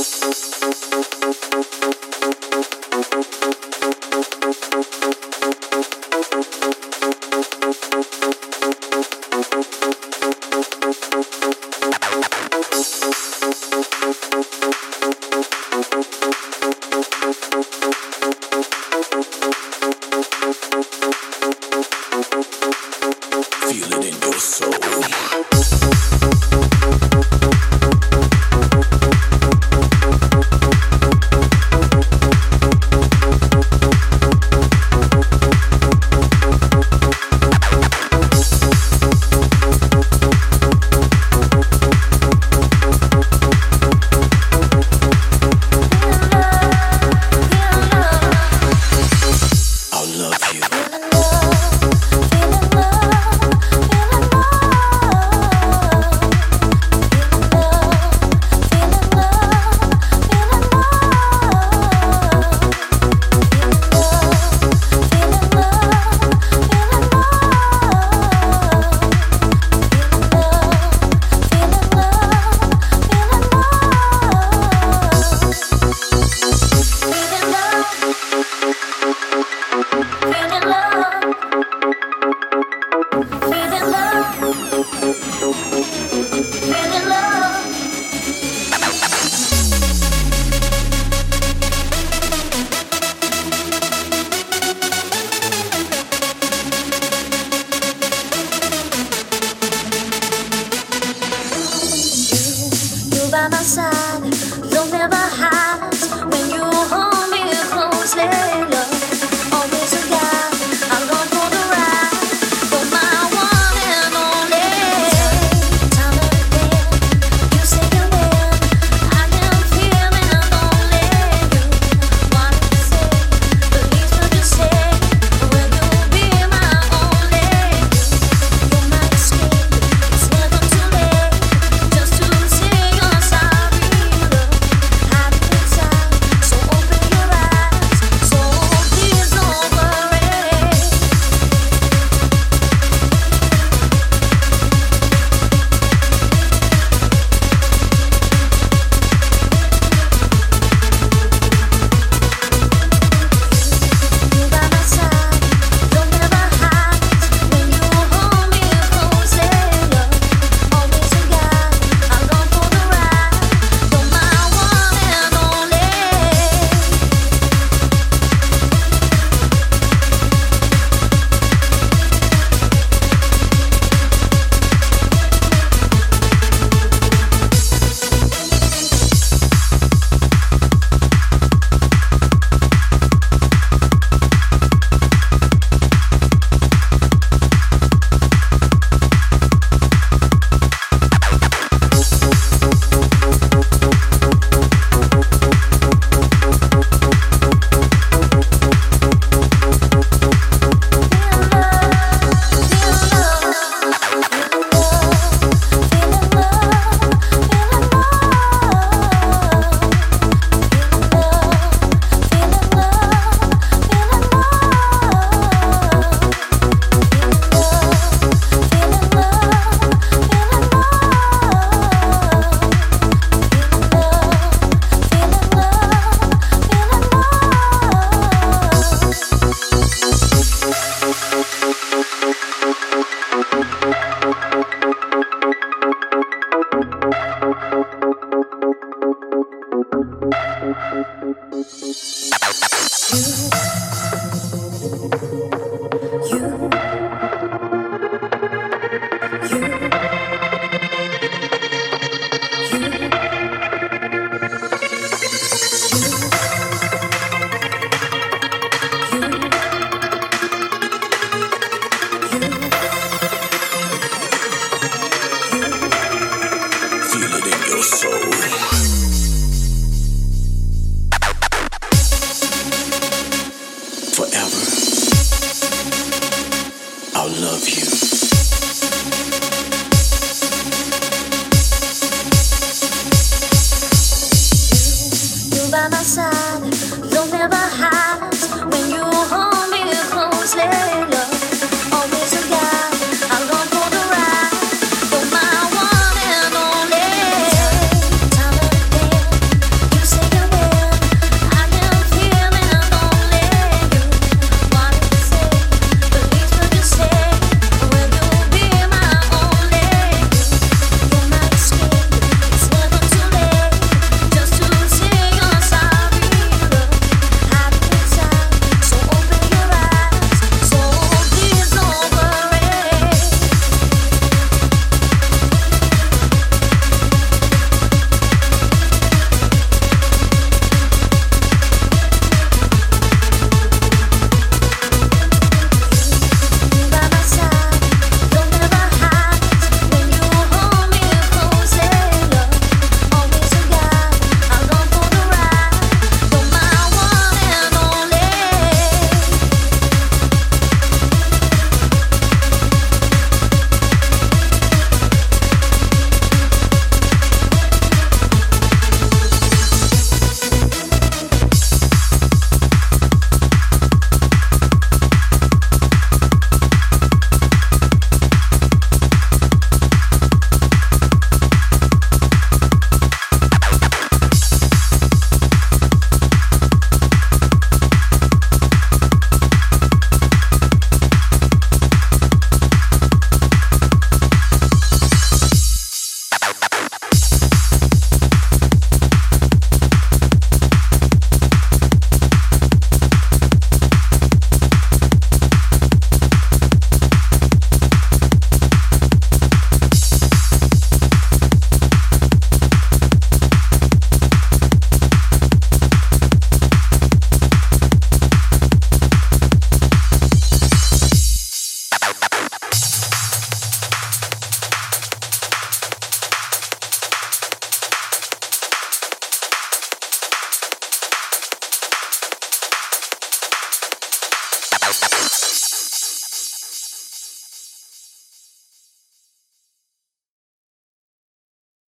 Música You